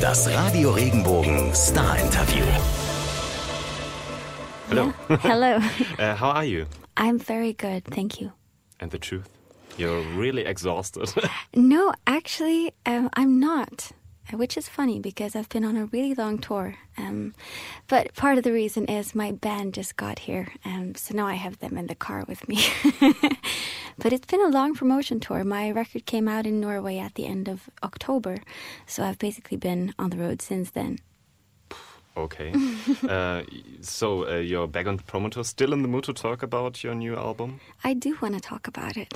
Das Radio Regenbogen Star Interview. Hello. Hello. Uh, how are you? I'm very good, thank you. And the truth? You're really exhausted. No, actually, um, I'm not, which is funny because I've been on a really long tour. Um, but part of the reason is my band just got here, um, so now I have them in the car with me. but it's been a long promotion tour. My record came out in Norway at the end of October, so I've basically been on the road since then. okay. Uh, so uh, you're back on promoter, still in the mood to talk about your new album? I do want to talk about it.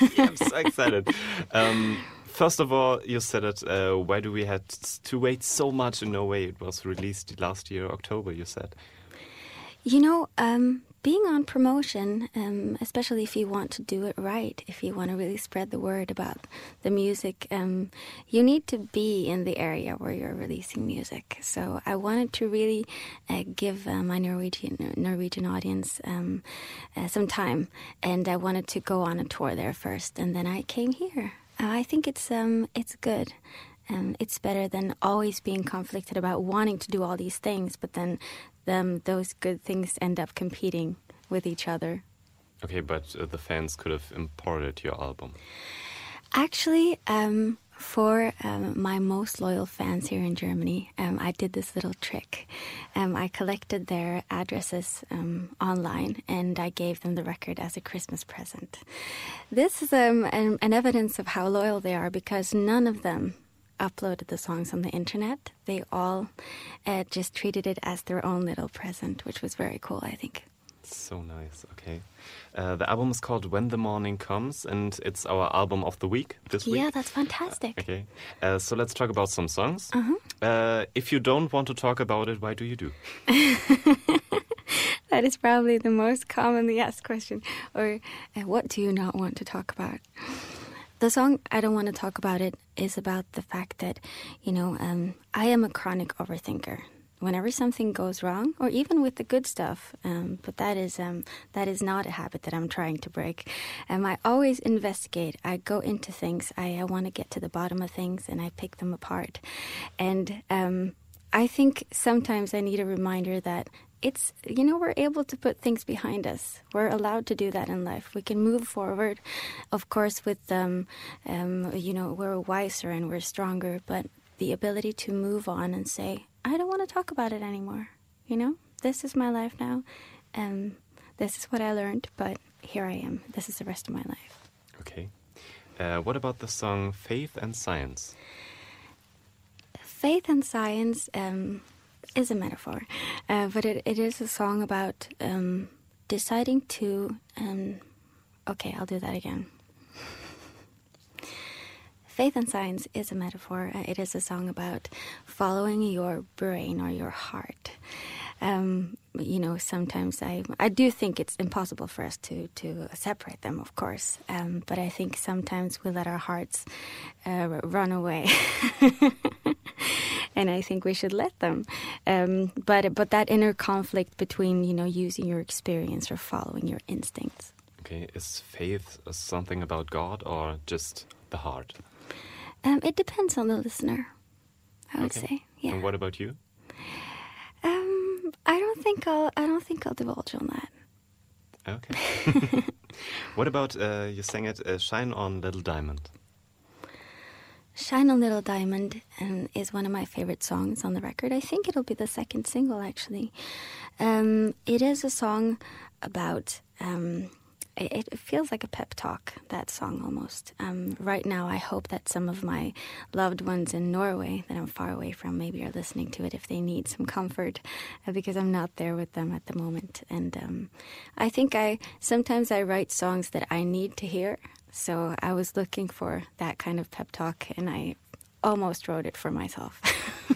yeah, I'm so excited. Um, first of all, you said it. Uh, why do we had to wait so much in Norway? It was released last year, October. You said. You know, um, being on promotion, um, especially if you want to do it right, if you want to really spread the word about the music, um, you need to be in the area where you're releasing music. So I wanted to really uh, give uh, my Norwegian Norwegian audience um, uh, some time, and I wanted to go on a tour there first, and then I came here. Uh, I think it's um, it's good. Um, it's better than always being conflicted about wanting to do all these things, but then them those good things end up competing with each other. Okay, but uh, the fans could have imported your album. Actually, um, for um, my most loyal fans here in Germany, um, I did this little trick. Um, I collected their addresses um, online and I gave them the record as a Christmas present. This is um, an, an evidence of how loyal they are because none of them uploaded the songs on the internet. They all uh, just treated it as their own little present, which was very cool, I think. So nice. Okay. Uh, the album is called When the Morning Comes, and it's our album of the week this week. Yeah, that's fantastic. Okay. Uh, so let's talk about some songs. Uh, if you don't want to talk about it, why do you do? That is probably the most commonly asked question. Or, uh, what do you not want to talk about? The song I Don't Want to Talk About It is about the fact that, you know, um, I am a chronic overthinker. Whenever something goes wrong, or even with the good stuff, um, but that is um, that is not a habit that I'm trying to break. Um, I always investigate. I go into things. I, I want to get to the bottom of things, and I pick them apart. And um, I think sometimes I need a reminder that it's you know we're able to put things behind us we're allowed to do that in life we can move forward of course with um, um, you know we're wiser and we're stronger but the ability to move on and say i don't want to talk about it anymore you know this is my life now and this is what i learned but here i am this is the rest of my life Okay. Uh, what about the song Faith and Science? faith and science um, is a metaphor, uh, but it, it is a song about um, deciding to. Um, okay, I'll do that again. Faith and science is a metaphor. Uh, It is a song about following your brain or your heart. Um, you know, sometimes I I do think it's impossible for us to to separate them, of course. Um, but I think sometimes we let our hearts uh, run away, and I think we should let them. Um, but but that inner conflict between you know using your experience or following your instincts. Okay. Is faith something about God or just the heart? Um, it depends on the listener. I would Okay. say, yeah. And what about you? Um, I don't think I'll. I don't think I'll divulge on that. Okay. what about uh, you sang it uh, "Shine On Little Diamond"? "Shine on Little Diamond" um, is one of my favorite songs on the record. I think it'll be the second single, actually. Um, it is a song about. Um, it, it feels like a pep talk. That song almost. Um, right now, I hope that some of my loved ones in Norway that I'm far away from maybe are listening to it if they need some comfort, uh, because I'm not there with them at the moment. And um, I think I sometimes I write songs that I need to hear. So I was looking for that kind of pep talk, and I almost wrote it for myself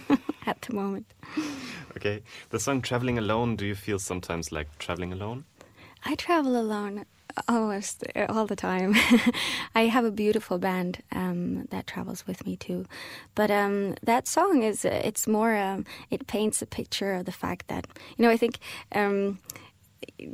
at the moment. Okay. The song "Traveling Alone." Do you feel sometimes like traveling alone? I travel alone almost all the time. I have a beautiful band um, that travels with me too, but um, that song is it's more um, it paints a picture of the fact that you know I think. Um,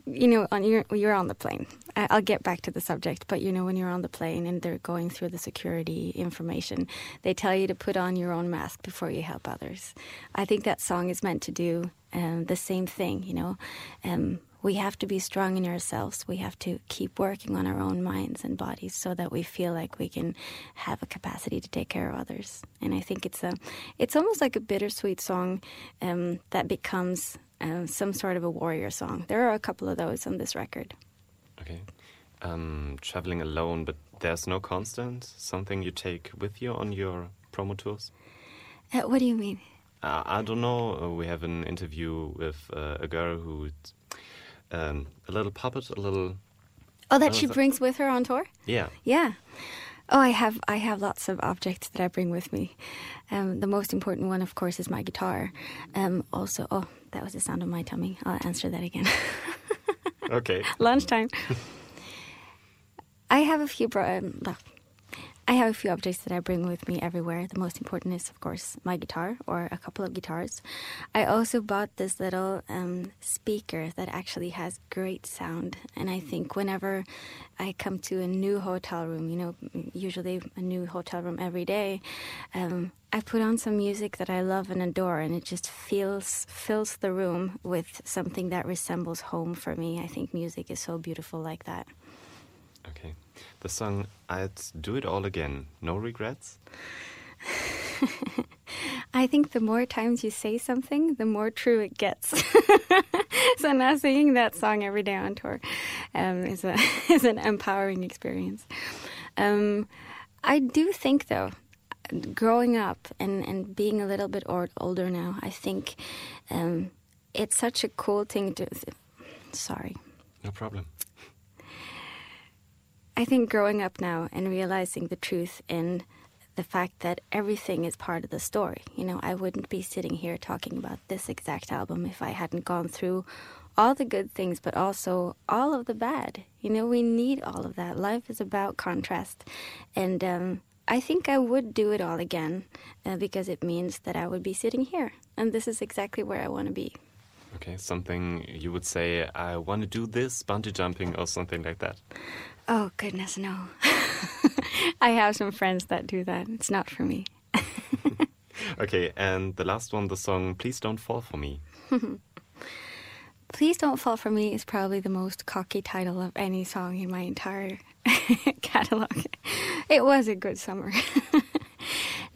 you know, on you're, you're on the plane. I'll get back to the subject, but you know, when you're on the plane and they're going through the security information, they tell you to put on your own mask before you help others. I think that song is meant to do um, the same thing. You know, um, we have to be strong in ourselves. We have to keep working on our own minds and bodies so that we feel like we can have a capacity to take care of others. And I think it's a, it's almost like a bittersweet song um, that becomes um, some sort of a warrior song. There are a couple of those on this record. Okay. Um, traveling alone, but there's no constant, something you take with you on your promo tours? Uh, what do you mean? Uh, I don't know. Uh, we have an interview with uh, a girl who, um, a little puppet, a little, Oh, that she brings with her on tour? yeah. Yeah. Oh, I have I have lots of objects that I bring with me. Um, the most important one, of course, is my guitar. Um, also, oh, that was the sound of my tummy. I'll answer that again. Okay. Lunchtime. I have a few. Bro- um, I have a few objects that I bring with me everywhere. The most important is, of course, my guitar or a couple of guitars. I also bought this little um, speaker that actually has great sound. And I think whenever I come to a new hotel room, you know, usually a new hotel room every day, um, I put on some music that I love and adore, and it just feels fills the room with something that resembles home for me. I think music is so beautiful like that. Okay. The song I'd Do It All Again. No regrets? I think the more times you say something, the more true it gets. so now singing that song every day on tour um, is a is an empowering experience. Um, I do think though, growing up and, and being a little bit or, older now, I think um, it's such a cool thing to. Sorry. No problem. I think growing up now and realizing the truth in the fact that everything is part of the story. You know, I wouldn't be sitting here talking about this exact album if I hadn't gone through all the good things, but also all of the bad. You know, we need all of that. Life is about contrast. And um, I think I would do it all again uh, because it means that I would be sitting here. And this is exactly where I want to be. Okay, something you would say, I want to do this, bungee jumping or something like that. Oh, goodness, no. I have some friends that do that. It's not for me. Okay, and the last one, the song Please Don't Fall For Me. Please Don't Fall For Me is probably the most cocky title of any song in my entire catalog. It was a good summer.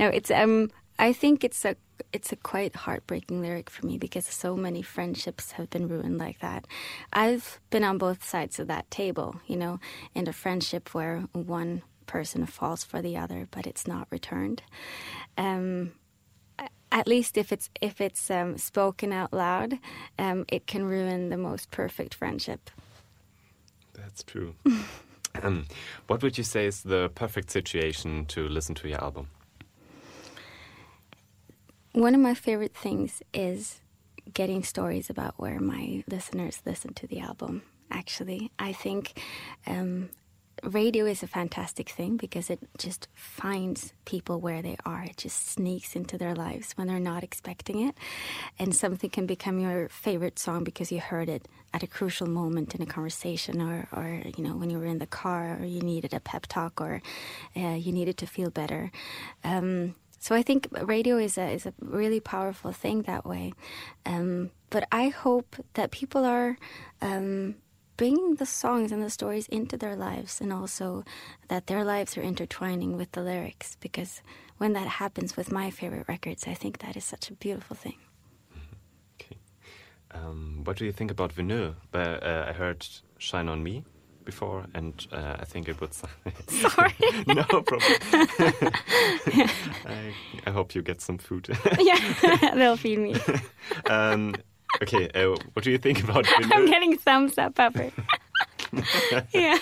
no, it's um I think it's a it's a quite heartbreaking lyric for me because so many friendships have been ruined like that. I've been on both sides of that table, you know, in a friendship where one person falls for the other but it's not returned. Um at least if it's if it's um, spoken out loud, um, it can ruin the most perfect friendship. That's true. um, what would you say is the perfect situation to listen to your album? One of my favorite things is getting stories about where my listeners listen to the album. Actually, I think um, radio is a fantastic thing because it just finds people where they are. It just sneaks into their lives when they're not expecting it. And something can become your favorite song because you heard it at a crucial moment in a conversation or, or you know, when you were in the car or you needed a pep talk or uh, you needed to feel better. Um, so I think radio is a, is a really powerful thing that way. Um, but I hope that people are um, bringing the songs and the stories into their lives and also that their lives are intertwining with the lyrics because when that happens with my favorite records, I think that is such a beautiful thing. Okay. Um, what do you think about vinyl? But, uh, I heard Shine On Me before, and uh, I think it would. Sorry. no problem. I, I hope you get some food. yeah, they'll feed me. um, okay, uh, what do you think about I'm getting thumbs up, Pepper. yeah.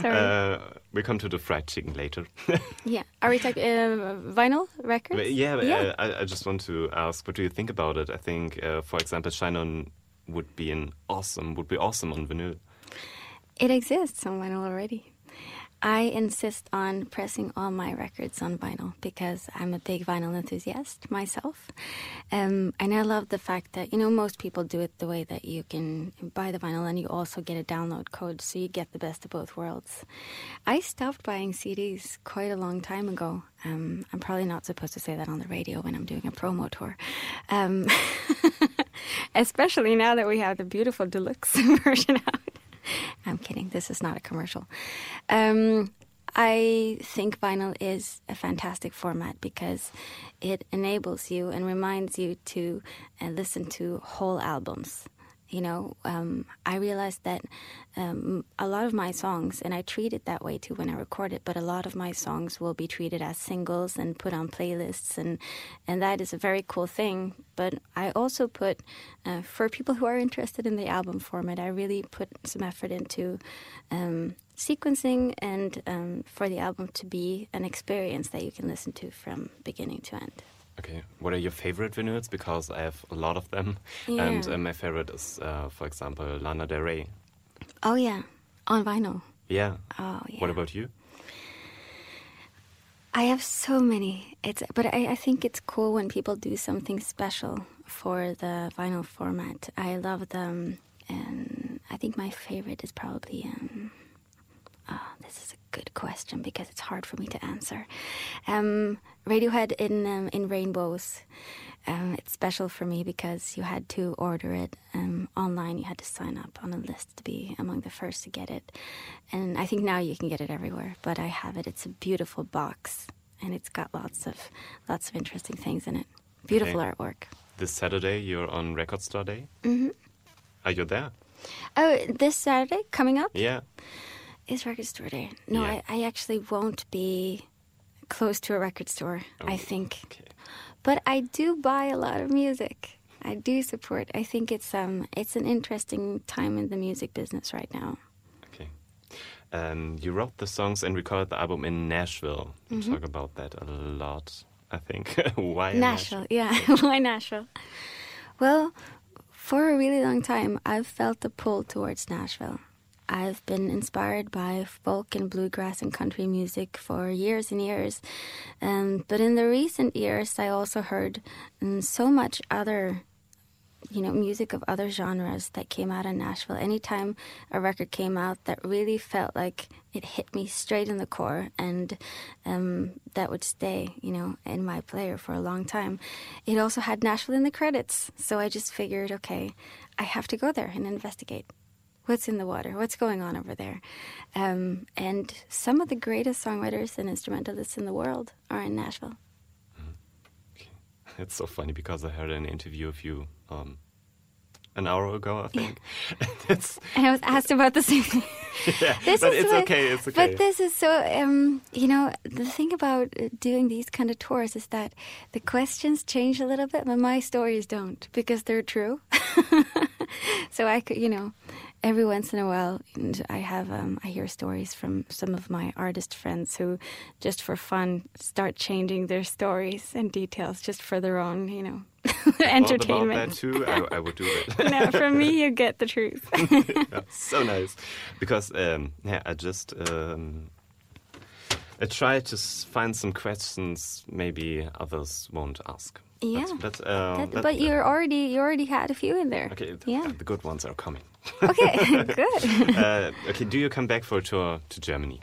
Sorry. Uh, we come to the fried chicken later. yeah. Are we talking uh, vinyl records? But yeah, Yeah. Uh, I, I just want to ask, what do you think about it? I think, uh, for example, Shine On would be an awesome, would be awesome on vinyl. It exists on vinyl already. I insist on pressing all my records on vinyl because I'm a big vinyl enthusiast myself. Um, and I love the fact that, you know, most people do it the way that you can buy the vinyl and you also get a download code so you get the best of both worlds. I stopped buying CDs quite a long time ago. Um, I'm probably not supposed to say that on the radio when I'm doing a promo tour. Um, especially now that we have the beautiful deluxe version out. I'm kidding. This is not a commercial. Um, I think vinyl is a fantastic format because it enables you and reminds you to uh, listen to whole albums you know, um, I realized that um, a lot of my songs, and I treat it that way too when I record it, but a lot of my songs will be treated as singles and put on playlists, and and that is a very cool thing. But I also put, uh, for people who are interested in the album format, I really put some effort into um, sequencing and um, for the album to be an experience that you can listen to from beginning to end. Okay, what are your favorite vinyls? Because I have a lot of them, Yeah. and uh, my favorite is, uh, for example, Lana Del Rey. Oh yeah, on vinyl. Yeah. Oh yeah. What about you? I have so many. It's but I, I think it's cool when people do something special for the vinyl format. I love them, and I think my favorite is probably. Um, oh, this is a good question because it's hard for me to answer. Um, Radiohead in um, in Rainbows. Um, it's special for me because you had to order it um, online. You had to sign up on a list to be among the first to get it. And I think now you can get it everywhere. But I have it. It's a beautiful box, and it's got lots of lots of interesting things in it. Beautiful Okay. artwork. This Saturday, you're on Record Store Day. Mm-hmm. Are you there? Oh, this Saturday coming up Yeah. Is Record Store Day. No, Yeah. I, I actually won't be close to a record store. I Oh, think. Okay. But I do buy a lot of music. I do support. I think it's um it's an interesting time in the music business right now. Okay. Um, you wrote the songs and recorded the album in Nashville. You Mm-hmm. talk about that a lot, I think. Why in Nashville, yeah. Why Nashville? Well, for a really long time, I've felt a pull towards Nashville. I've been inspired by folk and bluegrass and country music for years and years. Um, but in the recent years, I also heard um, so much other you know, music of other genres that came out in Nashville. Anytime a record came out that really felt like it hit me straight in the core and um, that would stay, you know, in my player for a long time. It also had Nashville in the credits. So I just figured, okay, I have to go there and investigate. What's in the water? What's going on over there? Um, and some of the greatest songwriters and instrumentalists in the world are in Nashville. It's so funny because I heard an interview of you um, an hour ago, I think. it's, And I was asked about the same thing. yeah, This but is it's what- okay. It's okay. But this is so, um, you know, the thing about uh, doing these kind of tours is that the questions change a little bit, but my stories don't because they're true. so I could, you know, every once in a while, and I have, um, I hear stories from some of my artist friends who, just for fun, start changing their stories and details just for their own, you know, Thought about entertainment. that too. I, I would do that. no, from me, you get the truth. Yeah, so nice because um, yeah, I just um, I try to find some questions maybe others won't ask. Yeah. but, but, uh, That- that- but you already you already had a few in there. okay. Yeah. the good ones are coming. Okay. Good. uh, okay, do you come back for a tour to Germany?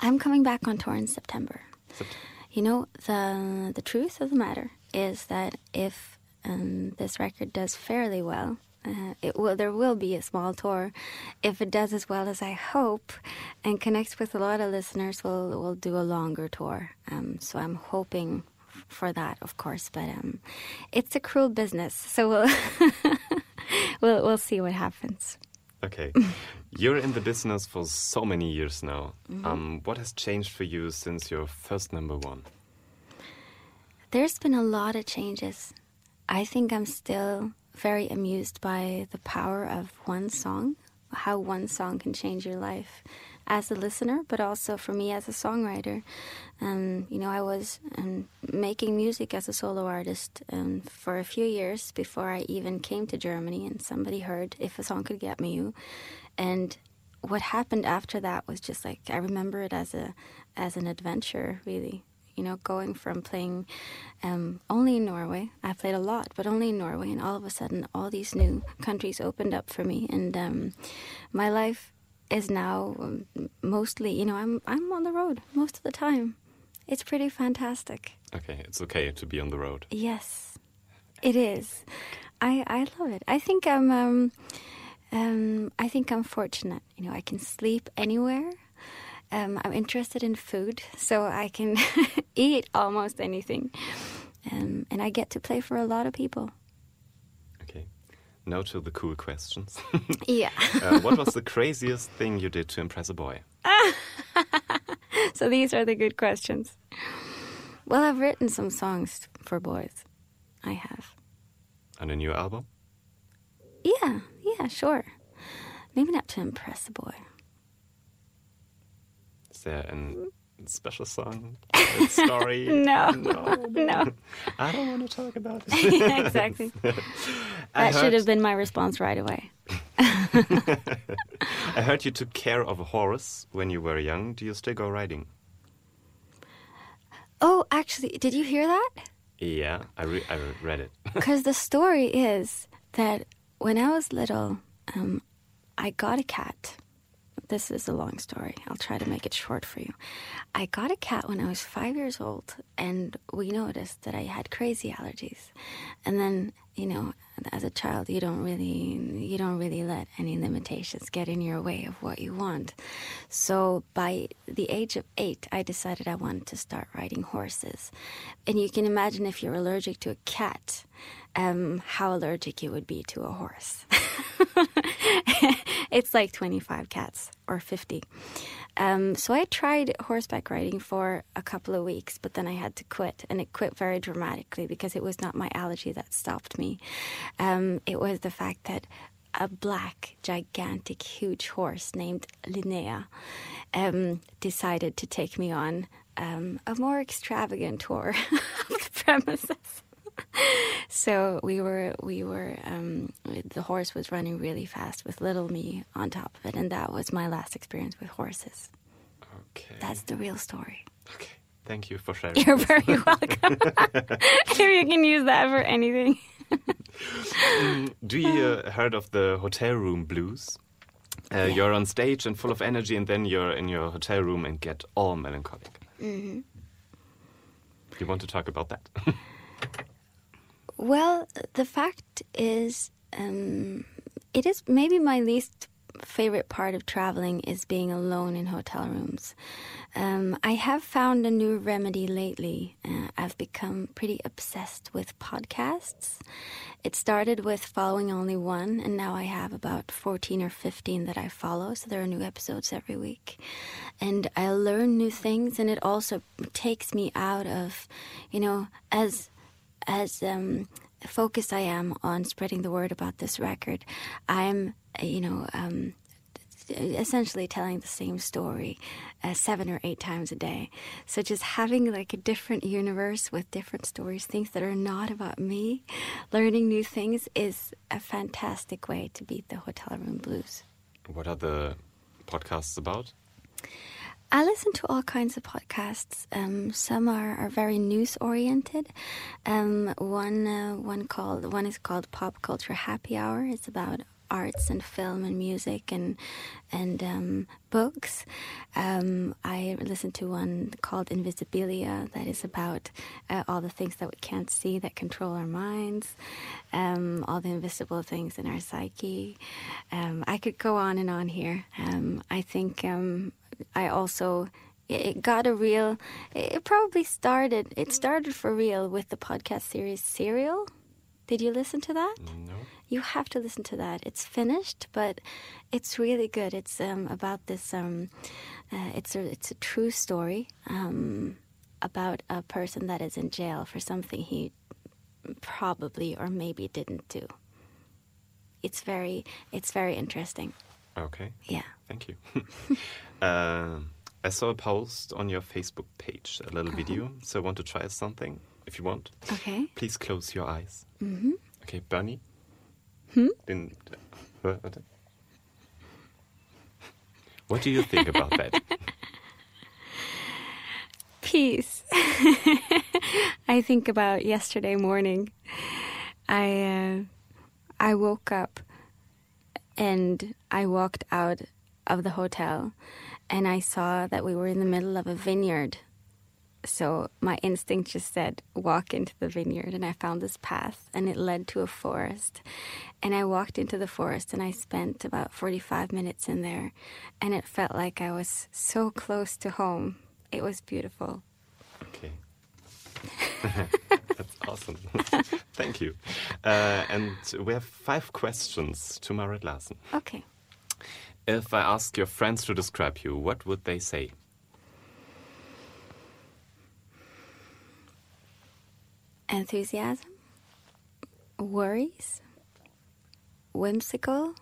I'm coming back on tour in September. Sept- You know the the truth of the matter is that if um, this record does fairly well, uh, it will there will be a small tour. If it does as well as I hope, and connects with a lot of listeners, we'll we'll do a longer tour. Um, so I'm hoping for that, of course. But um, it's a cruel business, so we'll we'll we'll see what happens. Okay, you're in the business for so many years now. Mm-hmm. Um, what has changed for you since your first number one? There's been a lot of changes. I think I'm still very amused by the power of one song, how one song can change your life as a listener, but also for me as a songwriter. Um, you know, I was um, making music as a solo artist um, for a few years before I even came to Germany, and somebody heard If a Song Could Get Me You. And what happened after that was just like I remember it as a as an adventure, really. You know, going from playing um, only in Norway, I played a lot, but only in Norway, and all of a sudden, all these new countries opened up for me, and um, my life is now um, mostly, you know, I'm I'm on the road most of the time. It's pretty fantastic. Okay, it's okay to be on the road. Yes, it is. I I love it. I think I'm um, um, I think I'm fortunate. You know, I can sleep anywhere. Um, I'm interested in food, so I can eat almost anything, um, and I get to play for a lot of people. Now to the cool questions. Yeah. uh, what was the craziest thing you did to impress a boy? so these are the good questions. Well, I've written some songs for boys. I have. On a new album? Yeah, yeah, sure. Maybe not to impress a boy. Is there a special song, story? No, no, no. I don't want to talk about it. yeah, exactly. That should have been my response right away. I heard you took care of a horse when you were young. Do you still go riding? Oh, actually, did you hear that? Yeah, I, re- I read it. Because the story is that when I was little, um, I got a cat. This is a long story. I'll try to make it short for you. I got a cat when I was five years old, and we noticed that I had crazy allergies. And then, you know, as a child, you don't really, you don't really let any limitations get in your way of what you want. So by the age of eight, I decided I wanted to start riding horses. And you can imagine if you're allergic to a cat, um, how allergic you would be to a horse. it's like 25 cats or 50. Um, so I tried horseback riding for a couple of weeks, but then I had to quit, and it quit very dramatically because it was not my allergy that stopped me. Um, it was the fact that a black, gigantic, huge horse named Linnea um, decided to take me on um, a more extravagant tour of the premises. So we were we were um, the horse was running really fast with little me on top of it, and that was my last experience with horses. Okay. That's the real story. okay. Thank you for sharing. You're this. very welcome. if you can use that for anything. Do you uh, heard of the hotel room blues? Uh, You're on stage and full of energy, and then you're in your hotel room and get all melancholic. Mm-hmm. You want to talk about that? Well, the fact is, um, it is maybe my least favorite part of traveling is being alone in hotel rooms. Um, I have found a new remedy lately. Uh, I've become pretty obsessed with podcasts. It started with following only one, and now I have about 14 or 15 that I follow, so there are new episodes every week. And I learn new things, and it also takes me out of, you know, as as um, focused I am on spreading the word about this record, I'm, you know, um, essentially telling the same story uh, seven or eight times a day. So just having like a different universe with different stories, things that are not about me, learning new things is a fantastic way to beat the hotel room blues. what are the podcasts about? I listen to all kinds of podcasts. Um, some are, are very news oriented. Um, one uh, one called one is called Pop Culture Happy Hour. It's about arts and film and music and and um, books. Um, I listen to one called Invisibilia that is about uh, all the things that we can't see that control our minds, um, all the invisible things in our psyche. Um, I could go on and on here. Um, I think um, I also it got a real. It probably started. It started for real with the podcast series Serial. Did you listen to that? No. You have to listen to that. It's finished, but it's really good. It's um, about this. Um, uh, it's a it's a true story um, about a person that is in jail for something he probably or maybe didn't do. It's very it's very interesting. Okay. Yeah. Thank you. uh, I saw a post on your Facebook page, a little video. So I want to try something. If you want, Okay. please close your eyes. Mm-hmm. Okay, Bernie. Den, warte. What do you think about that? Peace. I think about yesterday morning. I uh, I woke up and I walked out of the hotel and I saw that we were in the middle of a vineyard. So my instinct just said, walk into the vineyard. And I found this path and it led to a forest. And I walked into the forest and I spent about 45 minutes in there. And it felt like I was so close to home. It was beautiful. Okay. That's awesome. Thank you. Uh, and we have five questions to Marit Larsen. Okay. If I ask your friends to describe you, what would they say? Enthusiasm, worries, whimsical,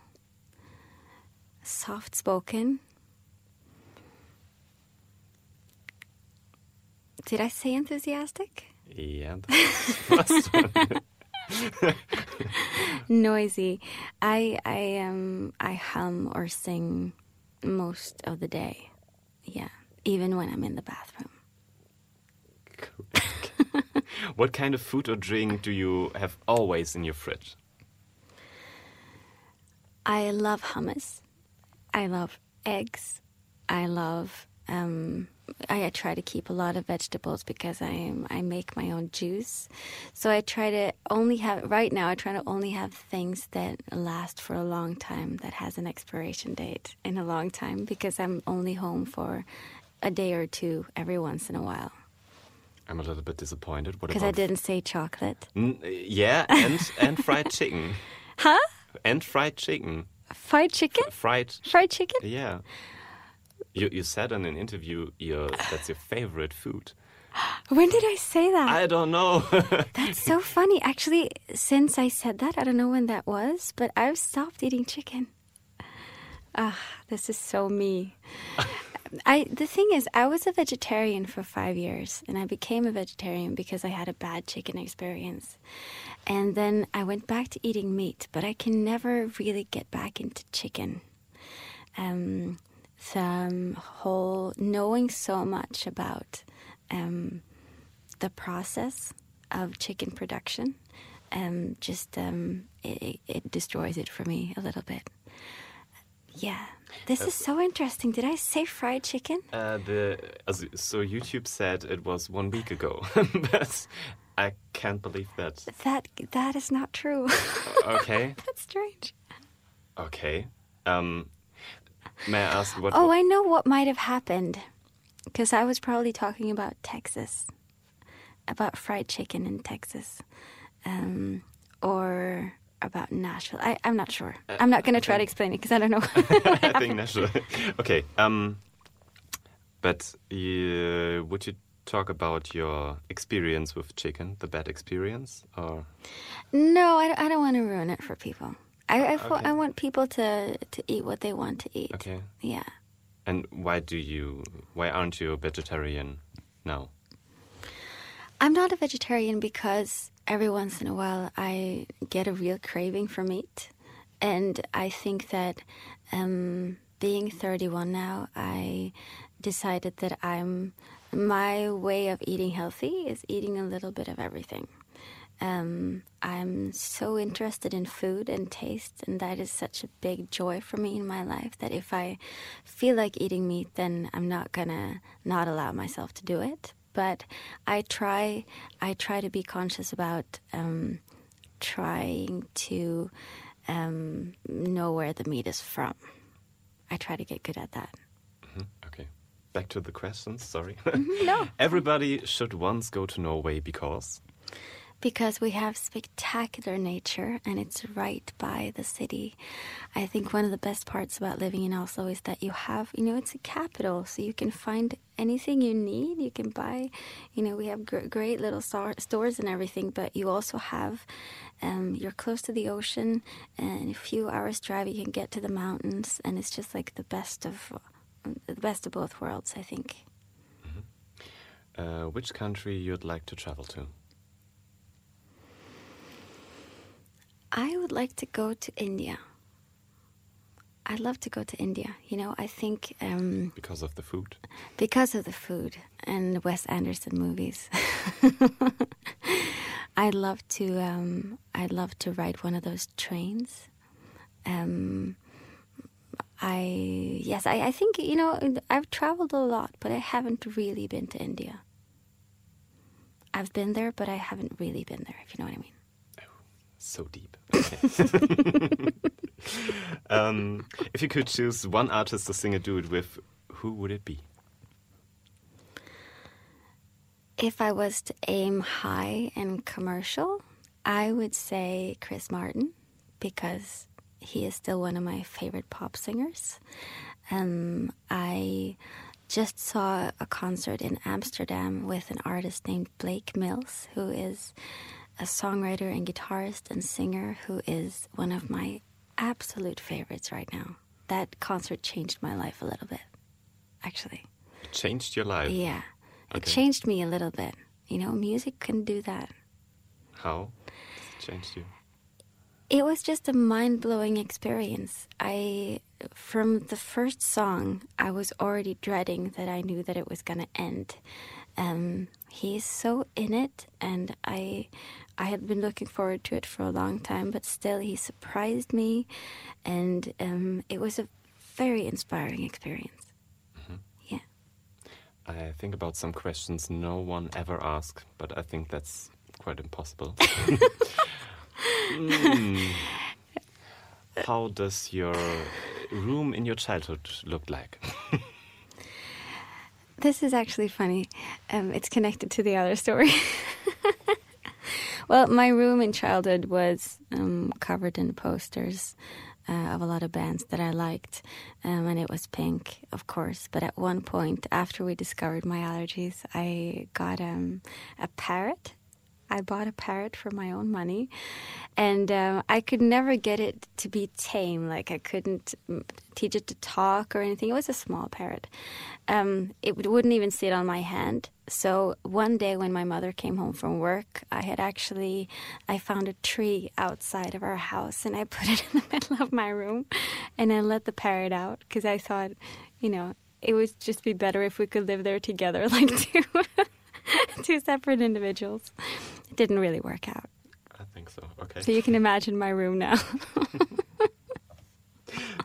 soft spoken. Did I say enthusiastic? Yeah, that's the first one. Noisy. I I um I hum or sing most of the day. Yeah, even when I'm in the bathroom. what kind of food or drink do you have always in your fridge? I love hummus. I love eggs. I love. Um, I, I try to keep a lot of vegetables because I I make my own juice. So I try to only have right now. I try to only have things that last for a long time that has an expiration date in a long time because I'm only home for a day or two every once in a while. I'm a little bit disappointed. What Because I didn't say chocolate. N- yeah, and and fried chicken. Huh? And fried chicken. Fried chicken? Fried. Fried chicken? Yeah. You you said in an interview your that's your favorite food. When did I say that? I don't know. That's so funny. Actually, since I said that, I don't know when that was, but I've stopped eating chicken. Ah, this is so me. I the thing is, I was a vegetarian for five years, and I became a vegetarian because I had a bad chicken experience, and then I went back to eating meat. But I can never really get back into chicken. Um, the whole knowing so much about um, the process of chicken production um, just um, it, it destroys it for me a little bit. Yeah, this is so interesting. Did I say fried chicken? uh, the so YouTube said it was one week ago, but I can't believe that. That that is not true. Okay, That's strange. okay. Um, may I ask what? Oh, I know what might have happened, because I was probably talking about Texas, about fried chicken in Texas, um, or about Nashville. I, I'm not sure. I'm not going to try to explain it because I don't know. I think naturally. Okay. Um, but uh, would you talk about your experience with chicken, the bad experience, or No, I, I don't want to ruin it for people. I I, Okay. I want people to to eat what they want to eat. okay? Yeah. And why do you? Why aren't you a vegetarian now? I'm not a vegetarian because every once in a while I get a real craving for meat. And I think that um, being 31 now, I decided that I'm my way of eating healthy is eating a little bit of everything. Um, I'm so interested in food and taste, and that is such a big joy for me in my life that if I feel like eating meat, then I'm not gonna not allow myself to do it. But I try, I try to be conscious about um, trying to um, know where the meat is from. I try to get good at that. Okay. Back to the questions. Sorry. No. Everybody should once go to Norway because. Because we have spectacular nature and it's right by the city. I think one of the best parts about living in Oslo is that you have, you know, it's a capital, so you can find anything you need. You can buy, you know, we have gr- great little star- stores and everything, but you also have, um, you're close to the ocean, and a few hours drive you can get to the mountains, and it's just like the best of, the best of both worlds. I think. Uh, which country you'd like to travel to? I would like to go to India. I'd love to go to India. You know, I think um, Because of the food. because of the food and Wes Anderson movies. I'd love to. Um, I'd love to ride one of those trains. Um, I yes, I, I think you know I've traveled a lot, but I haven't really been to India. I've been there, but I haven't really been there. If you know what I mean. So deep. Um, if you could choose one artist to sing a duet with, who would it be? If I was to aim high and commercial, I would say Chris Martin because he is still one of my favorite pop singers. Um, I just saw a concert in Amsterdam with an artist named Blake Mills, who is a songwriter and guitarist and singer who is one of my absolute favorites right now. That concert changed my life a little bit, actually. It changed your life. Yeah. It changed me a little bit. You know, music can do that. How? It changed you. It was just a mind blowing experience. I, from the first song, I was already dreading that I knew that it was going to end. Um, he's so in it, and I, I had been looking forward to it for a long time, but still, he surprised me, and um, it was a very inspiring experience. Yeah. I think about some questions no one ever asked, but I think that's quite impossible. Hmm. How does your room in your childhood look like? This is actually funny. Um, it's connected to the other story. well, my room in childhood was um, covered in posters uh, of a lot of bands that I liked, um, and it was pink, of course. But at one point, after we discovered my allergies, I got um, a parrot. I bought a parrot for my own money, and um, I could never get it to be tame. Like I couldn't mm, teach it to talk or anything. It was a small parrot. Um, it would- wouldn't even sit on my hand. So one day when my mother came home from work, I had actually I found a tree outside of our house and I put it in the middle of my room, and I let the parrot out because I thought, you know, it would just be better if we could live there together, like two two separate individuals. It didn't really work out. I think so. Okay. So you can imagine my room now.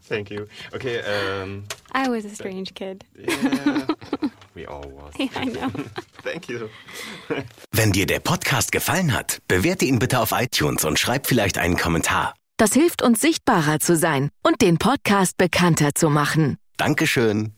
Thank you. Okay. Um, I was a strange kid. yeah, we all was. I know. Thank you. Wenn dir der Podcast gefallen hat, bewerte ihn bitte auf iTunes und schreib vielleicht einen Kommentar. Das hilft uns sichtbarer zu sein und den Podcast bekannter zu machen. Dankeschön.